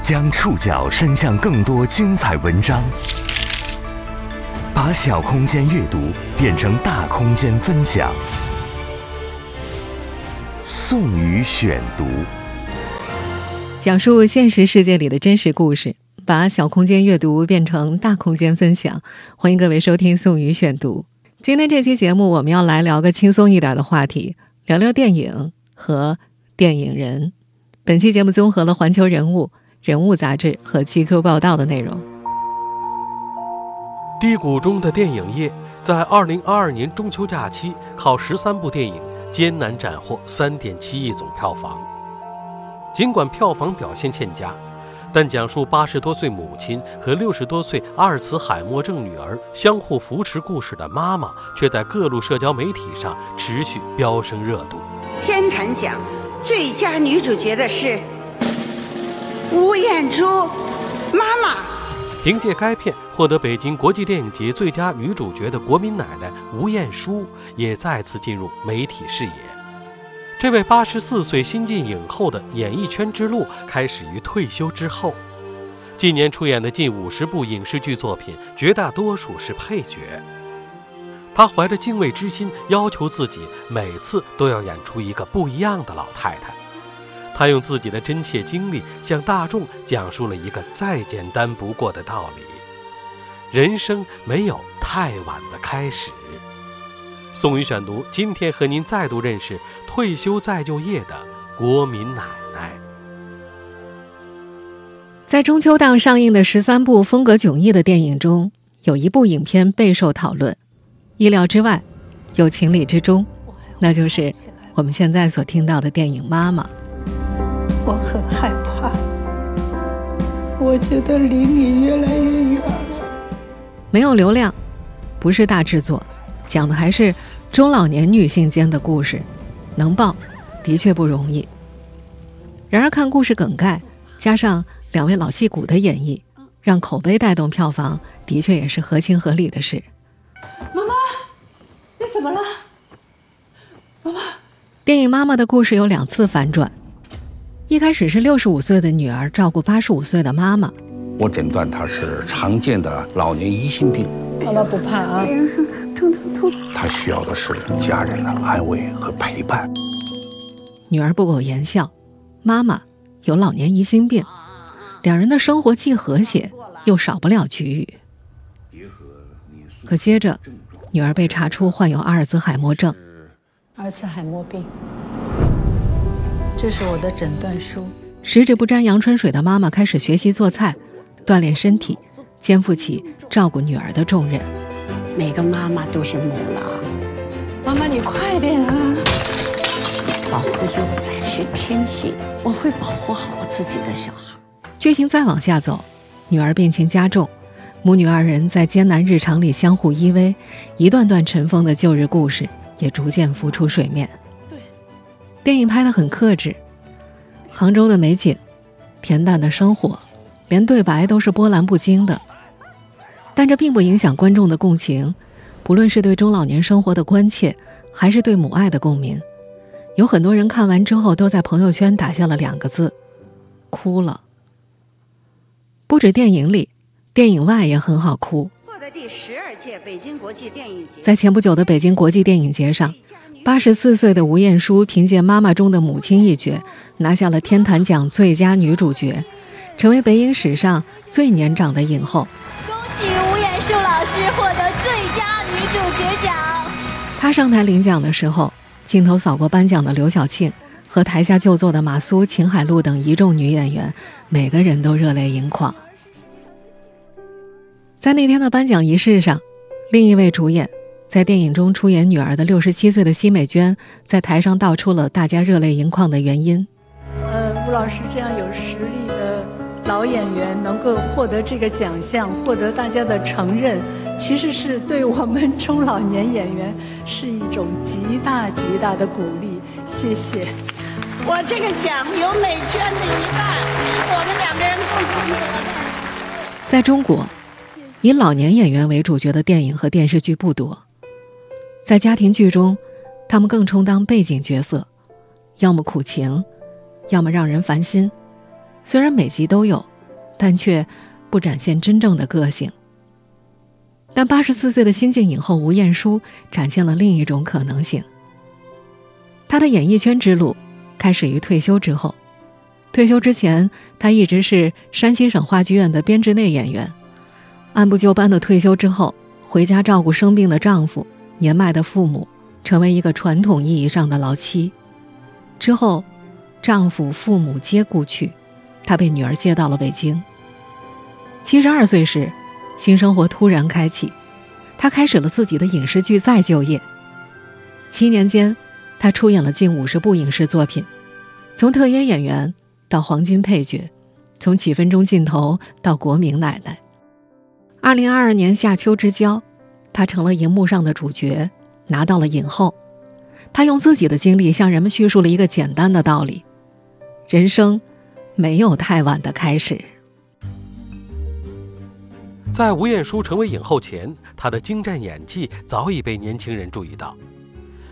将触角伸向更多精彩文章，把小空间阅读变成大空间分享。宋宇选读，讲述现实世界里的真实故事，把小空间阅读变成大空间分享。欢迎各位收听宋宇选读。今天这期节目，我们要来聊个轻松一点的话题，聊聊电影和电影人。本期节目综合了《环球人物》。人物杂志和 GQ 报道的内容。低谷中的电影业在二零二二年中秋假期靠十三部电影艰难斩获三点七亿总票房。尽管票房表现欠佳，但讲述八十多岁母亲和六十多岁阿尔茨海默症女儿相互扶持故事的妈妈，却在各路社交媒体上持续飙升热度。天坛奖最佳女主角的是。吴彦珠，妈妈。凭借该片获得北京国际电影节最佳女主角的国民奶奶吴彦姝，也再次进入媒体视野。这位八十四岁新晋影后的演艺圈之路，开始于退休之后。近年出演的近五十部影视剧作品，绝大多数是配角。她怀着敬畏之心，要求自己每次都要演出一个不一样的老太太。他用自己的真切经历向大众讲述了一个再简单不过的道理：人生没有太晚的开始。宋宇选读，今天和您再度认识退休再就业的国民奶奶。在中秋档上映的十三部风格迥异的电影中，有一部影片备受讨论，意料之外，又情理之中，那就是我们现在所听到的电影《妈妈》。我很害怕，我觉得离你越来越远了。没有流量，不是大制作，讲的还是中老年女性间的故事，能爆的确不容易。然而看故事梗概，加上两位老戏骨的演绎，让口碑带动票房，的确也是合情合理的事。妈妈，你怎么了？妈妈，电影《妈妈》的故事有两次反转。一开始是六十五岁的女儿照顾八十五岁的妈妈。我诊断她是常见的老年疑心病。妈妈不怕啊。她需要的是家人的安慰和陪伴。女儿不苟言笑，妈妈有老年疑心病，两人的生活既和谐又少不了局域。可接着，女儿被查出患有阿尔兹海默症。阿尔茨海默病。这是我的诊断书。十指不沾阳春水的妈妈开始学习做菜，锻炼身体，肩负起照顾女儿的重任。每个妈妈都是母狼。妈妈，你快点啊！保护幼崽是天性，我会保护好我自己的小孩。剧情再往下走，女儿病情加重，母女二人在艰难日常里相互依偎，一段段尘封的旧日故事也逐渐浮出水面。电影拍得很克制，杭州的美景，恬淡的生活，连对白都是波澜不惊的。但这并不影响观众的共情，不论是对中老年生活的关切，还是对母爱的共鸣，有很多人看完之后都在朋友圈打下了两个字：哭了。不止电影里，电影外也很好哭。获得第十二届北京国际电影节，在前不久的北京国际电影节上。八十四岁的吴彦姝凭借《妈妈》中的母亲一角，拿下了天坛奖最佳女主角，成为北影史上最年长的影后。恭喜吴彦姝老师获得最佳女主角奖。她上台领奖的时候，镜头扫过颁奖的刘晓庆和台下就坐的马苏、秦海璐等一众女演员，每个人都热泪盈眶。在那天的颁奖仪式上，另一位主演。在电影中出演女儿的六十七岁的奚美娟，在台上道出了大家热泪盈眶的原因。呃，吴老师这样有实力的老演员能够获得这个奖项，获得大家的承认，其实是对我们中老年演员是一种极大极大的鼓励。谢谢。我这个奖有美娟的一半，是我们两个人共同得的。在中国，以老年演员为主角的电影和电视剧不多。在家庭剧中，他们更充当背景角色，要么苦情，要么让人烦心。虽然每集都有，但却不展现真正的个性。但八十四岁的新晋影后吴彦姝展现了另一种可能性。她的演艺圈之路开始于退休之后。退休之前，她一直是山西省话剧院的编制内演员。按部就班的退休之后，回家照顾生病的丈夫、年迈的父母，成为一个传统意义上的老妻。之后，丈夫、父母皆故去，她被女儿接到了北京。七十二岁时，新生活突然开启，她开始了自己的影视剧再就业。七年间，她出演了近五十部影视作品，从特约演员。到黄金配角，从几分钟镜头到国民奶奶。二零二二年夏秋之交，她成了荧幕上的主角，拿到了影后。她用自己的经历向人们叙述了一个简单的道理：人生没有太晚的开始。在吴彦姝成为影后前，她的精湛演技早已被年轻人注意到，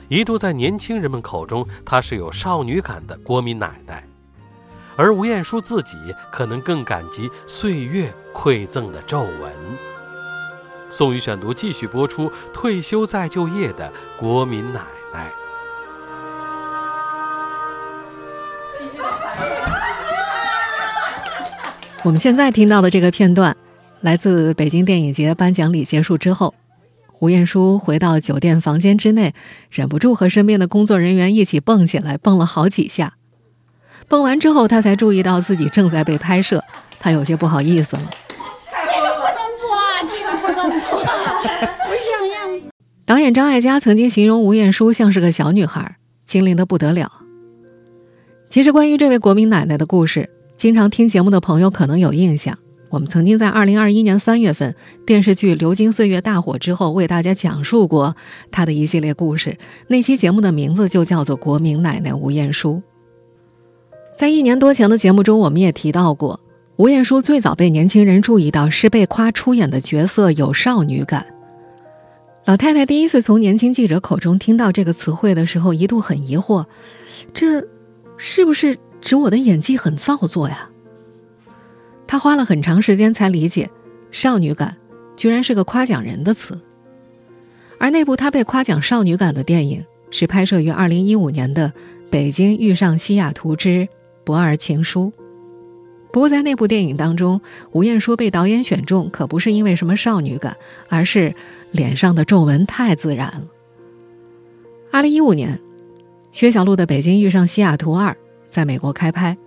一度在年轻人们口中，她是有少女感的国民奶奶。而吴彦姝自己可能更感激岁月馈赠的皱纹。宋宇选读继续播出：退休再就业的国民奶奶。我们现在听到的这个片段，来自北京电影节颁奖礼结束之后，吴彦姝回到酒店房间之内，忍不住和身边的工作人员一起蹦起来，蹦了好几下。蹦完之后，他才注意到自己正在被拍摄，他有些不好意思了。这个不能播，这个不能播，不像样子。导演张艾嘉曾经形容吴彦姝像是个小女孩，精灵的不得了。其实，关于这位国民奶奶的故事，经常听节目的朋友可能有印象。我们曾经在2021年3月份电视剧《流金岁月》大火之后，为大家讲述过她的一系列故事。那期节目的名字就叫做《国民奶奶吴彦姝》。在一年多前的节目中，我们也提到过，吴彦姝最早被年轻人注意到是被夸出演的角色有少女感。老太太第一次从年轻记者口中听到这个词汇的时候，一度很疑惑，这是不是指我的演技很造作呀？她花了很长时间才理解，少女感居然是个夸奖人的词。而那部她被夸奖少女感的电影，是拍摄于二零一五年的《北京遇上西雅图之》。不二情书。不过，在那部电影当中，吴彦姝被导演选中，可不是因为什么少女感，而是脸上的皱纹太自然了。二零一五年，薛晓路的《北京遇上西雅图二》在美国开拍，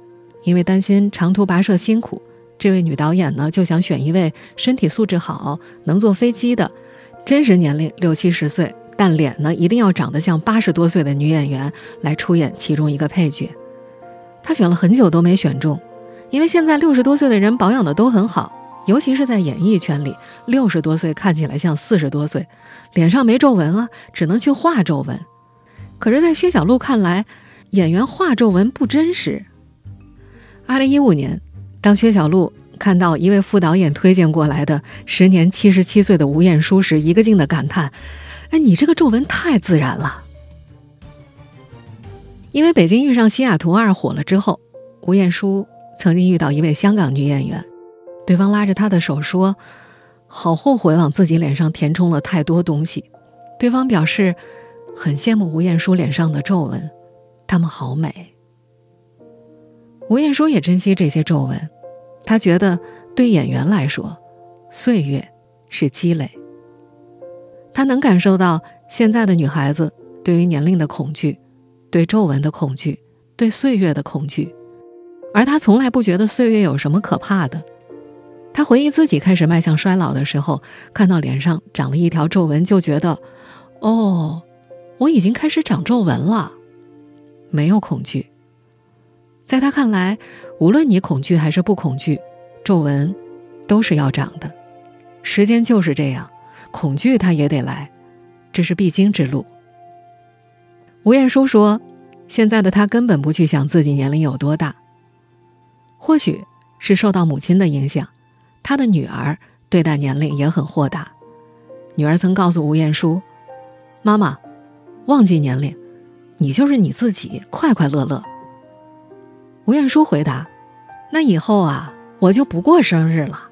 因为担心长途跋涉辛苦，这位女导演呢就想选一位身体素质好、能坐飞机的，真实年龄六七十岁，但脸呢一定要长得像八十多岁的女演员来出演其中一个配角。她选了很久都没选中，因为现在六十多岁的人保养的都很好，尤其是在演艺圈里，六十多岁看起来像四十多岁，脸上没皱纹啊，只能去画皱纹。可是，在薛晓璐看来，演员画皱纹不真实。二零一五年，当薛晓璐看到一位副导演推荐过来的时年七十七岁的吴彦姝时，一个劲的感叹：“哎，你这个皱纹太自然了。”因为《北京遇上西雅图二》火了之后，吴彦姝曾经遇到一位香港女演员，对方拉着她的手说：“好后悔往自己脸上填充了太多东西。”对方表示很羡慕吴彦姝脸上的皱纹，她们好美。吴彦姝也珍惜这些皱纹，她觉得对演员来说，岁月是积累。她能感受到现在的女孩子对于年龄的恐惧。对皱纹的恐惧，对岁月的恐惧，而他从来不觉得岁月有什么可怕的。他回忆自己开始迈向衰老的时候，看到脸上长了一条皱纹，就觉得，哦，我已经开始长皱纹了，没有恐惧。在他看来，无论你恐惧还是不恐惧，皱纹都是要长的。时间就是这样，恐惧它也得来，这是必经之路。吴彦姝说：“现在的他根本不去想自己年龄有多大。或许是受到母亲的影响，她的女儿对待年龄也很豁达。女儿曾告诉吴彦姝：‘妈妈，忘记年龄，你就是你自己，快快乐乐。’吴彦姝回答：‘那以后啊，我就不过生日了。”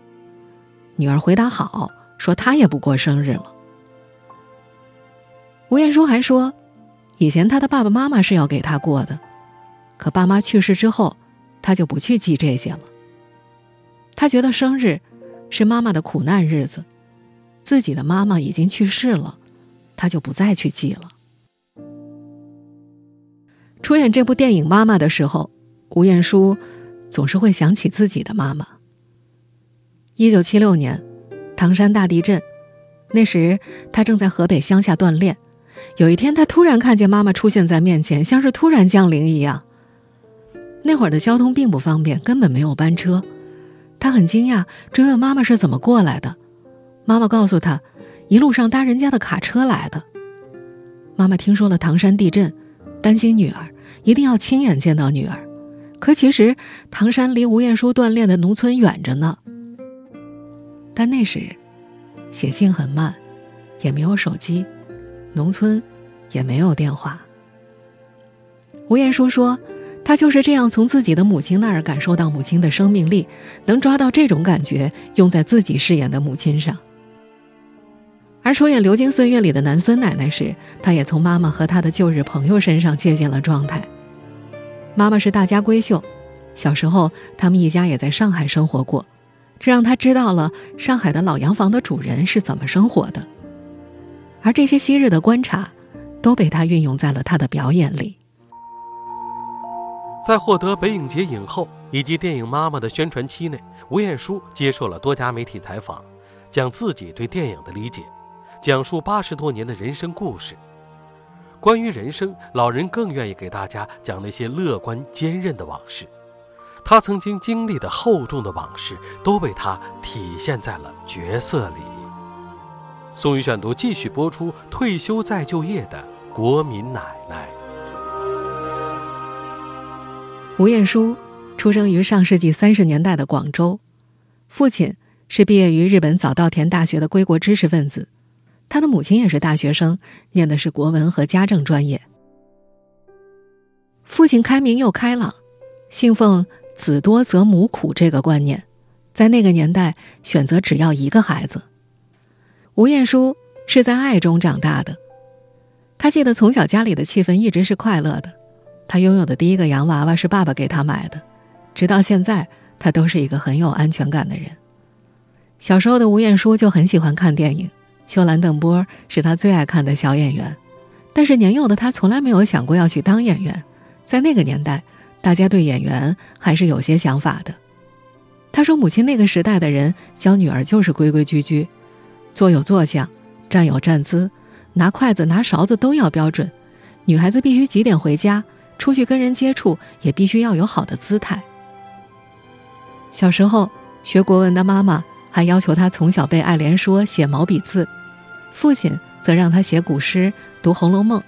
女儿回答：“好。”说她也不过生日了。吴彦姝还说，以前他的爸爸妈妈是要给他过的，可爸妈去世之后，他就不去记这些了。他觉得生日是妈妈的苦难日子，自己的妈妈已经去世了，他就不再去记了。出演这部电影《妈妈》的时候，吴彦姝总是会想起自己的妈妈。一九七六年。唐山大地震，那时他正在河北乡下锻炼。有一天，他突然看见妈妈出现在面前，像是突然降临一样。那会儿的交通并不方便，根本没有班车。他很惊讶，追问妈妈是怎么过来的。妈妈告诉他，一路上搭人家的卡车来的。妈妈听说了唐山地震，担心女儿，一定要亲眼见到女儿。可其实，唐山离吴彦姝锻炼的农村远着呢。但那时，写信很慢，也没有手机，农村也没有电话。吴彦姝说：“她就是这样从自己的母亲那儿感受到母亲的生命力，能抓到这种感觉，用在自己饰演的母亲上。”而出演《流金岁月》里的南孙奶奶时，她也从妈妈和她的旧日朋友身上借鉴了状态。妈妈是大家闺秀，小时候他们一家也在上海生活过。这让他知道了上海的老洋房的主人是怎么生活的，而这些昔日的观察，都被他运用在了他的表演里。在获得北影节影后以及电影《妈妈》的宣传期内，吴彦姝接受了多家媒体采访，讲自己对电影的理解，讲述八十多年的人生故事。关于人生，老人更愿意给大家讲那些乐观坚韧的往事。他曾经经历的厚重的往事，都被他体现在了角色里。宋宇选读继续播出：退休再就业的国民奶奶。吴彦姝出生于上世纪三十年代的广州，父亲是毕业于日本早稻田大学的归国知识分子，他的母亲也是大学生，念的是国文和家政专业。父亲开明又开朗，信奉。子多则母苦这个观念，在那个年代选择只要一个孩子。吴彦姝是在爱中长大的，他记得从小家里的气氛一直是快乐的。他拥有的第一个洋娃娃是爸爸给他买的，直到现在，他都是一个很有安全感的人。小时候的吴彦姝就很喜欢看电影，秀兰邓波是他最爱看的小演员，但是年幼的他从来没有想过要去当演员，在那个年代。大家对演员还是有些想法的。他说：“母亲那个时代的人教女儿就是规规矩矩，坐有坐相，站有站姿，拿筷子拿勺子都要标准。女孩子必须几点回家，出去跟人接触也必须要有好的姿态。”小时候学国文的妈妈还要求他从小背爱莲说、写毛笔字，父亲则让他写古诗、读《红楼梦》。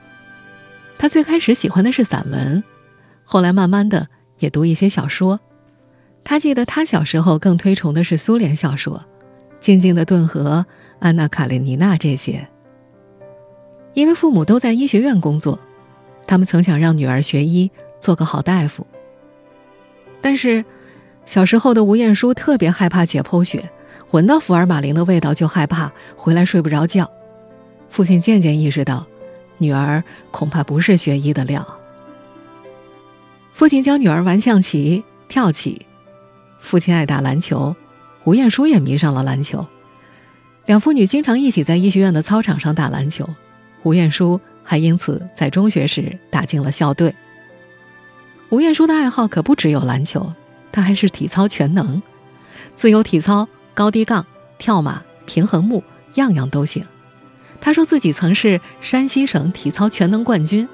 他最开始喜欢的是散文。后来慢慢的也读一些小说，他记得他小时候更推崇的是苏联小说，《静静的顿河》《安娜卡列尼娜》这些。因为父母都在医学院工作，他们曾想让女儿学医，做个好大夫。但是，小时候的吴彦姝特别害怕解剖学，闻到福尔马林的味道就害怕，回来睡不着觉。父亲渐渐意识到，女儿恐怕不是学医的料。父亲教女儿玩象棋、跳棋，父亲爱打篮球，吴彦姝也迷上了篮球。两父女经常一起在医学院的操场上打篮球，吴彦姝还因此在中学时打进了校队。吴彦姝的爱好可不只有篮球，她还是体操全能，自由体操、高低杠、跳马、平衡木，样样都行。她说自己曾是山西省体操全能冠军。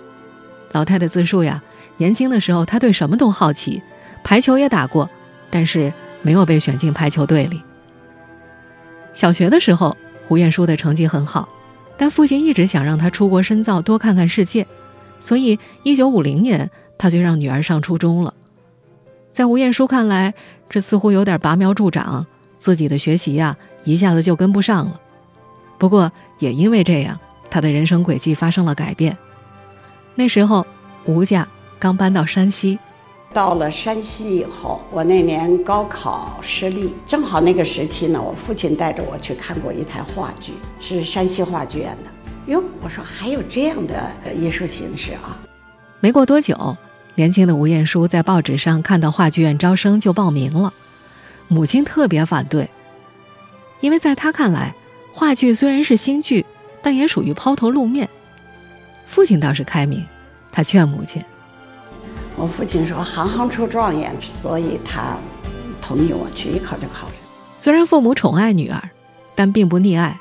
老太太自述呀。年轻的时候，他对什么都好奇，排球也打过，但是没有被选进排球队里。小学的时候，胡彦姝的成绩很好，但父亲一直想让他出国深造，多看看世界，所以1950年他就让女儿上初中了。在吴彦姝看来，这似乎有点拔苗助长，自己的学习呀一下子就跟不上了。不过也因为这样，他的人生轨迹发生了改变。那时候，吴家。刚搬到山西，到了山西以后，我那年高考失利，正好那个时期呢，我父亲带着我去看过一台话剧，是山西话剧院的。哟，我说还有这样的艺术形式啊！没过多久，年轻的吴彦姝在报纸上看到话剧院招生，就报名了。母亲特别反对，因为在他看来，话剧虽然是新剧，但也属于抛头露面。父亲倒是开明，他劝母亲。我父亲说：“行行出状元，所以他同意我去，一考就考上。”虽然父母宠爱女儿，但并不溺爱。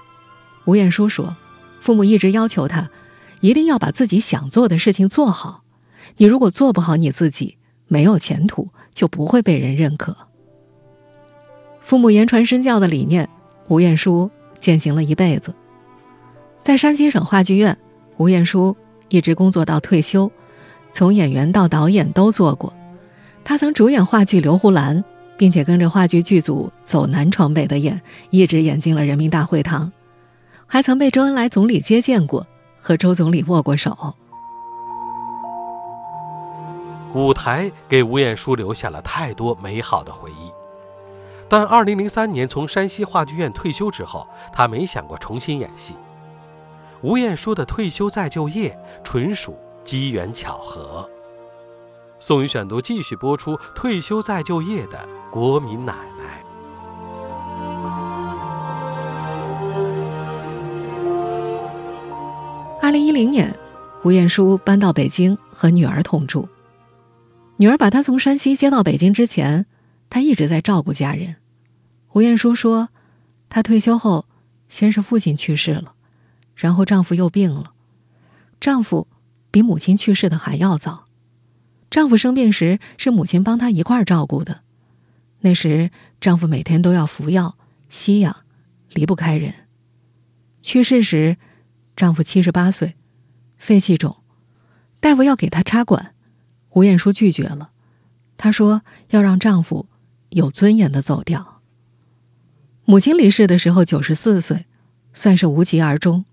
吴彦姝说：“父母一直要求他，一定要把自己想做的事情做好。你如果做不好你自己，没有前途，就不会被人认可。”父母言传身教的理念，吴彦姝践行了一辈子。在山西省话剧院，吴彦姝一直工作到退休。从演员到导演都做过，他曾主演话剧《刘胡兰》，并且跟着话剧剧组走南闯北的演，一直演进了人民大会堂，还曾被周恩来总理接见过，和周总理握过手。舞台给吴彦姝留下了太多美好的回忆，但2003年从山西话剧院退休之后，他没想过重新演戏。吴彦姝的退休再就业纯属。机缘巧合，宋宇选读继续播出。退休再就业的国民奶奶。二零一零年，吴彦姝搬到北京和女儿同住。女儿把她从山西接到北京之前，她一直在照顾家人。吴彦姝说，她退休后，先是父亲去世了，然后丈夫又病了，丈夫。比母亲去世的还要早，丈夫生病时是母亲帮他一块儿照顾的。那时丈夫每天都要服药吸氧，离不开人。去世时，丈夫七十八岁，肺气肿，大夫要给他插管，吴彦姝拒绝了。她说要让丈夫有尊严的走掉。母亲离世的时候九十四岁，算是无疾而终。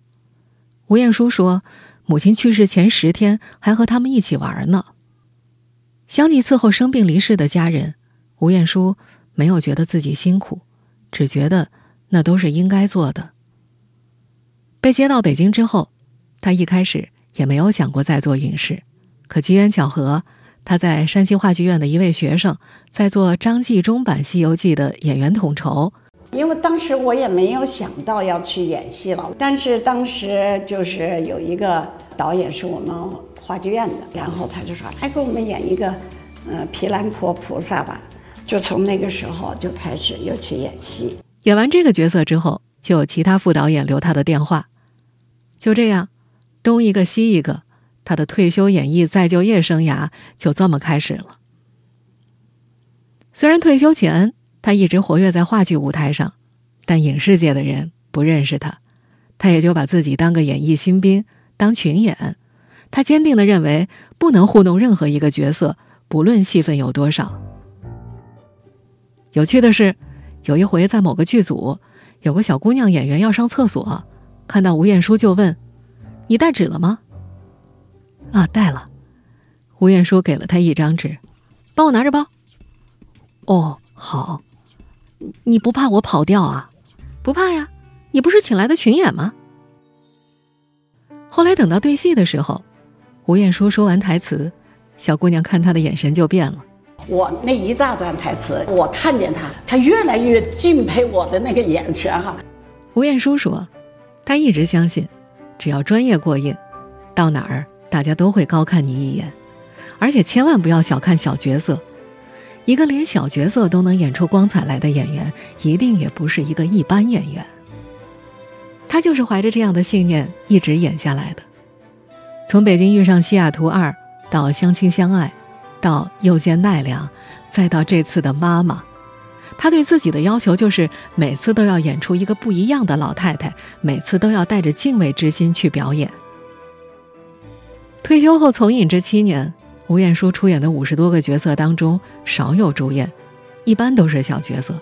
吴彦姝说。母亲去世前十天还和他们一起玩呢。相继伺候生病离世的家人，吴彦姝没有觉得自己辛苦，只觉得那都是应该做的。被接到北京之后，他一开始也没有想过再做影视，可机缘巧合，他在山西话剧院的一位学生在做张纪中版《西游记》的演员统筹。因为当时我也没有想到要去演戏了，但是当时就是有一个导演是我们话剧院的，然后他就说：“来给我们演一个，呃，毗蓝婆菩萨吧。”就从那个时候就开始又去演戏。演完这个角色之后，就有其他副导演留他的电话。就这样，东一个西一个，他的退休演艺再就业生涯就这么开始了。虽然退休前。他一直活跃在话剧舞台上，但影视界的人不认识他，他也就把自己当个演艺新兵，当群演。他坚定的认为，不能糊弄任何一个角色，不论戏份有多少。有趣的是，有一回在某个剧组，有个小姑娘演员要上厕所，看到吴彦姝就问：“你带纸了吗？”“啊，带了。”吴彦姝给了他一张纸，“帮我拿着包。”“哦，好。”你不怕我跑掉啊？不怕呀，你不是请来的群演吗？后来等到对戏的时候，吴彦姝说完台词，小姑娘看他的眼神就变了。我那一大段台词，我看见他，他越来越敬佩我的那个眼神哈。吴彦姝说，他一直相信，只要专业过硬，到哪儿大家都会高看你一眼，而且千万不要小看小角色。一个连小角色都能演出光彩来的演员，一定也不是一个一般演员。他就是怀着这样的信念一直演下来的。从《北京遇上西雅图二》到《相亲相爱》，到《又见奈良》，再到这次的妈妈，他对自己的要求就是每次都要演出一个不一样的老太太，每次都要带着敬畏之心去表演。退休后从影这七年。吴彦姝出演的五十多个角色当中，少有主演，一般都是小角色。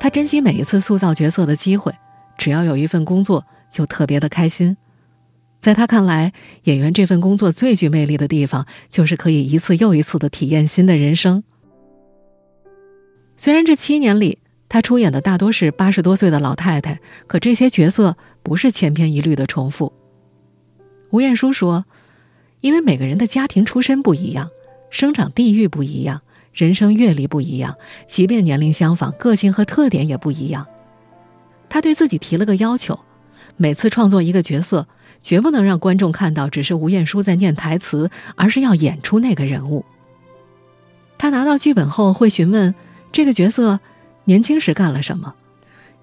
他珍惜每一次塑造角色的机会，只要有一份工作，就特别的开心。在他看来，演员这份工作最具魅力的地方，就是可以一次又一次的体验新的人生。虽然这七年里，他出演的大多是八十多岁的老太太，可这些角色不是千篇一律的重复。吴彦姝说：“因为每个人的家庭出身不一样，生长地域不一样，人生阅历不一样，即便年龄相仿，个性和特点也不一样。他对自己提了个要求，每次创作一个角色，绝不能让观众看到只是吴彦姝在念台词，而是要演出那个人物。他拿到剧本后会询问这个角色。”年轻时干了什么？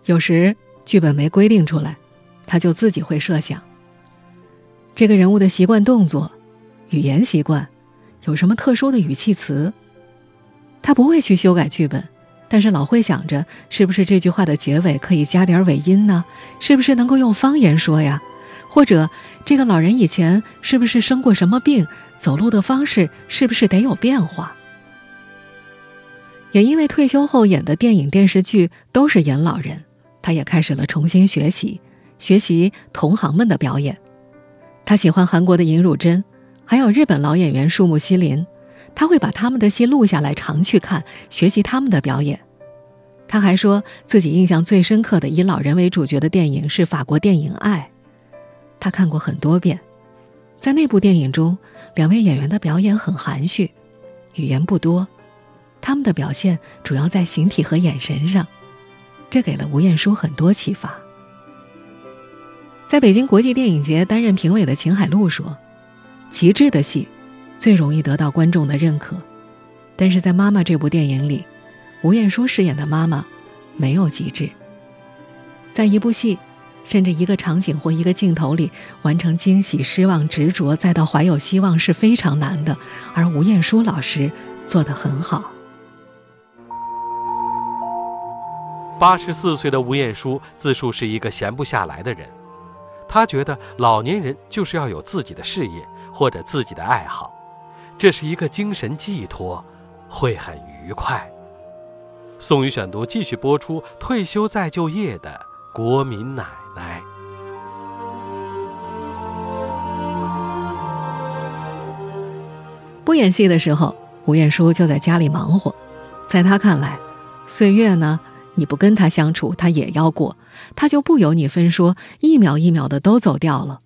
有时剧本没规定出来，他就自己会设想。这个人物的习惯动作、语言习惯，有什么特殊的语气词？他不会去修改剧本，但是老会想着，是不是这句话的结尾可以加点尾音呢？是不是能够用方言说呀？或者这个老人以前是不是生过什么病？走路的方式是不是得有变化？也因为退休后演的电影电视剧都是演老人，他也开始了重新学习，学习同行们的表演。他喜欢韩国的尹汝贞，还有日本老演员树木希林，他会把他们的戏录下来常去看，学习他们的表演。他还说自己印象最深刻的以老人为主角的电影是法国电影《爱》，他看过很多遍。在那部电影中，两位演员的表演很含蓄，语言不多。他们的表现主要在形体和眼神上，这给了吴彦姝很多启发。在北京国际电影节担任评委的秦海璐说：“极致的戏，最容易得到观众的认可。但是在《妈妈》这部电影里，吴彦姝饰演的妈妈没有极致。在一部戏，甚至一个场景或一个镜头里，完成惊喜、失望、执着，再到怀有希望是非常难的。而吴彦姝老师做得很好。”八十四岁的吴彦姝自述是一个闲不下来的人，她觉得老年人就是要有自己的事业或者自己的爱好，这是一个精神寄托，会很愉快。宋宇选读继续播出：退休再就业的国民奶奶。不演戏的时候，吴彦姝就在家里忙活，在她看来，岁月呢？你不跟他相处，他也要过，他就不由你分说，一秒一秒的都走掉了，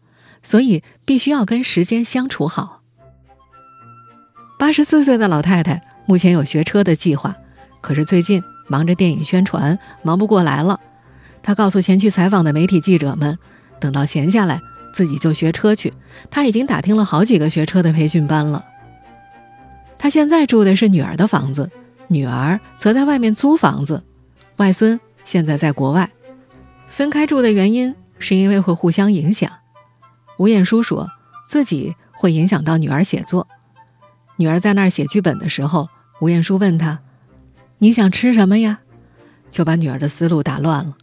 所以必须要跟时间相处好。八十四岁的老太太目前有学车的计划，可是最近忙着电影宣传，忙不过来了。她告诉前去采访的媒体记者们，等到闲下来自己就学车去。她已经打听了好几个学车的培训班了。她现在住的是女儿的房子，女儿则在外面租房子。外孙现在在国外，分开住的原因是因为会互相影响。吴彦姝说自己会影响到女儿写作。女儿在那儿写剧本的时候，吴彦姝问他：“你想吃什么呀？”就把女儿的思路打乱了。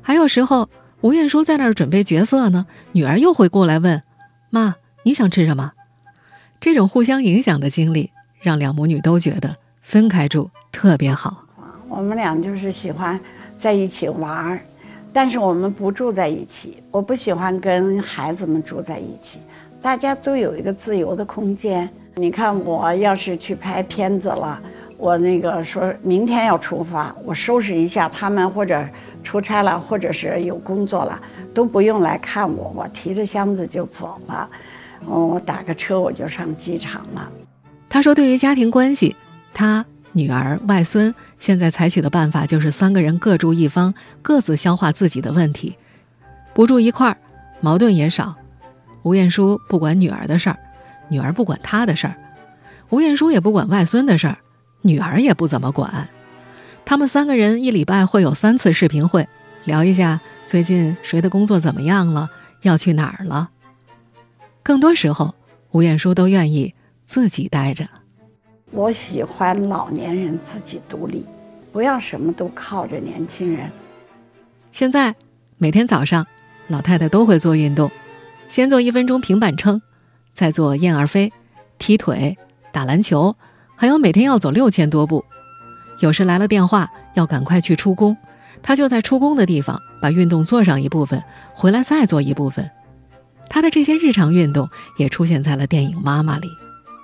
还有时候，吴彦姝在那儿准备角色呢，女儿又会过来问：“妈，你想吃什么？”这种互相影响的经历，让两母女都觉得分开住特别好。我们俩就是喜欢在一起玩儿，但是我们不住在一起。我不喜欢跟孩子们住在一起，大家都有一个自由的空间。你看，我要是去拍片子了，我那个说明天要出发，我收拾一下他们，或者出差了，或者是有工作了，都不用来看我，我提着箱子就走了。我打个车我就上机场了。他说：“对于家庭关系，他。”女儿、外孙现在采取的办法就是三个人各住一方，各自消化自己的问题，不住一块儿，矛盾也少。吴彦姝不管女儿的事儿，女儿不管她的事儿，吴彦姝也不管外孙的事儿，女儿也不怎么管。他们三个人一礼拜会有三次视频会，聊一下最近谁的工作怎么样了，要去哪儿了。更多时候，吴彦姝都愿意自己待着。我喜欢老年人自己独立，不要什么都靠着年轻人。现在每天早上，老太太都会做运动，先做一分钟平板撑，再做燕儿飞、踢腿、打篮球，还有每天要走六千多步。有时来了电话，要赶快去出工，她就在出工的地方把运动做上一部分，回来再做一部分。她的这些日常运动也出现在了电影《妈妈》里。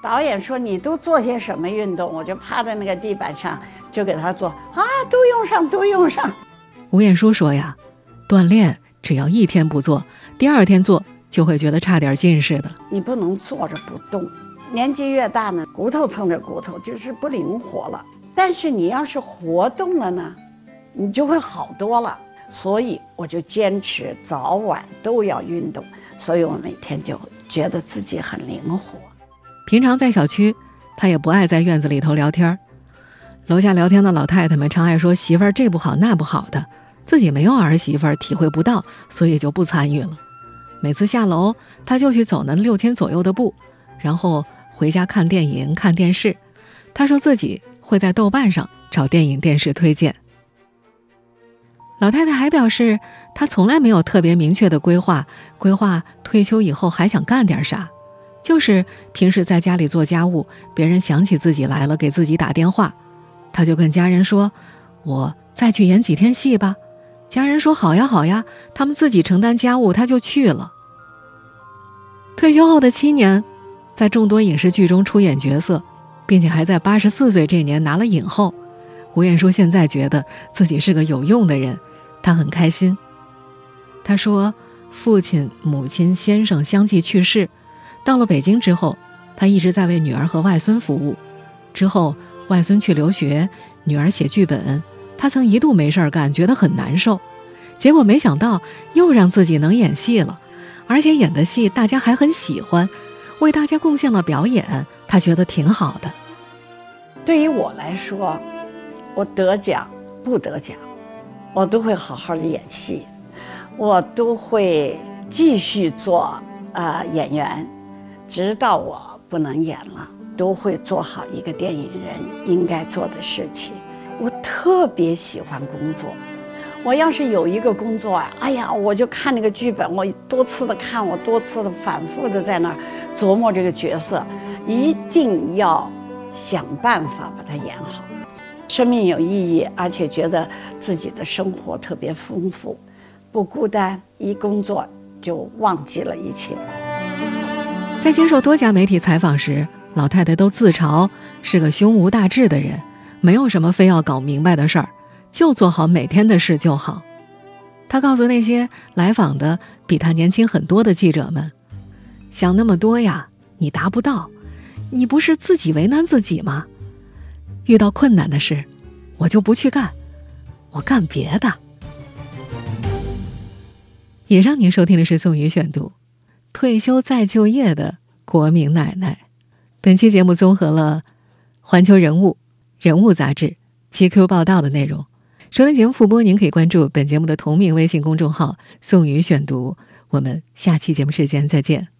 导演说：“你都做些什么运动？”我就趴在那个地板上，就给他做啊，都用上，都用上。吴彦姝说呀，锻炼只要一天不做，第二天做就会觉得差点劲似的。你不能坐着不动，年纪越大呢，骨头蹭着骨头就是不灵活了。但是你要是活动了呢，你就会好多了。所以我就坚持早晚都要运动，所以我每天就觉得自己很灵活。平常在小区，他也不爱在院子里头聊天楼下聊天的老太太们常爱说媳妇儿这不好那不好的，自己没有儿媳妇儿，体会不到，所以就不参与了。每次下楼，他就去走那六千左右的步，然后回家看电影、看电视。他说自己会在豆瓣上找电影、电视推荐。老太太还表示，她从来没有特别明确的规划，规划退休以后还想干点啥。就是平时在家里做家务，别人想起自己来了，给自己打电话，他就跟家人说：“我再去演几天戏吧。”家人说：“好呀，好呀。”他们自己承担家务，他就去了。退休后的七年，在众多影视剧中出演角色，并且还在八十四岁这年拿了影后。吴彦姝现在觉得自己是个有用的人，他很开心。他说：“父亲、母亲、先生相继去世。”到了北京之后，他一直在为女儿和外孙服务。之后，外孙去留学，女儿写剧本，他曾一度没事儿干，觉得很难受。结果没想到又让自己能演戏了，而且演的戏大家还很喜欢，为大家贡献了表演，他觉得挺好的。对于我来说，我得奖不得奖，我都会好好的演戏，我都会继续做啊演员。直到我不能演了，都会做好一个电影人应该做的事情。我特别喜欢工作，我要是有一个工作啊，哎呀，我就看那个剧本，我多次的看，我多次的反复的在那儿琢磨这个角色，一定要想办法把它演好。生命有意义，而且觉得自己的生活特别丰富，不孤单。一工作就忘记了一切。在接受多家媒体采访时，老太太都自嘲是个胸无大志的人，没有什么非要搞明白的事儿，就做好每天的事就好。她告诉那些来访的比她年轻很多的记者们：“想那么多呀，你达不到，你不是自己为难自己吗？遇到困难的事，我就不去干，我干别的。”以上您收听的是宋宇选读。退休再就业的国民奶奶。本期节目综合了《环球人物》《人物》杂志、GQ 报道的内容。收听节目复播，您可以关注本节目的同名微信公众号“宋宇选读”。我们下期节目时间再见。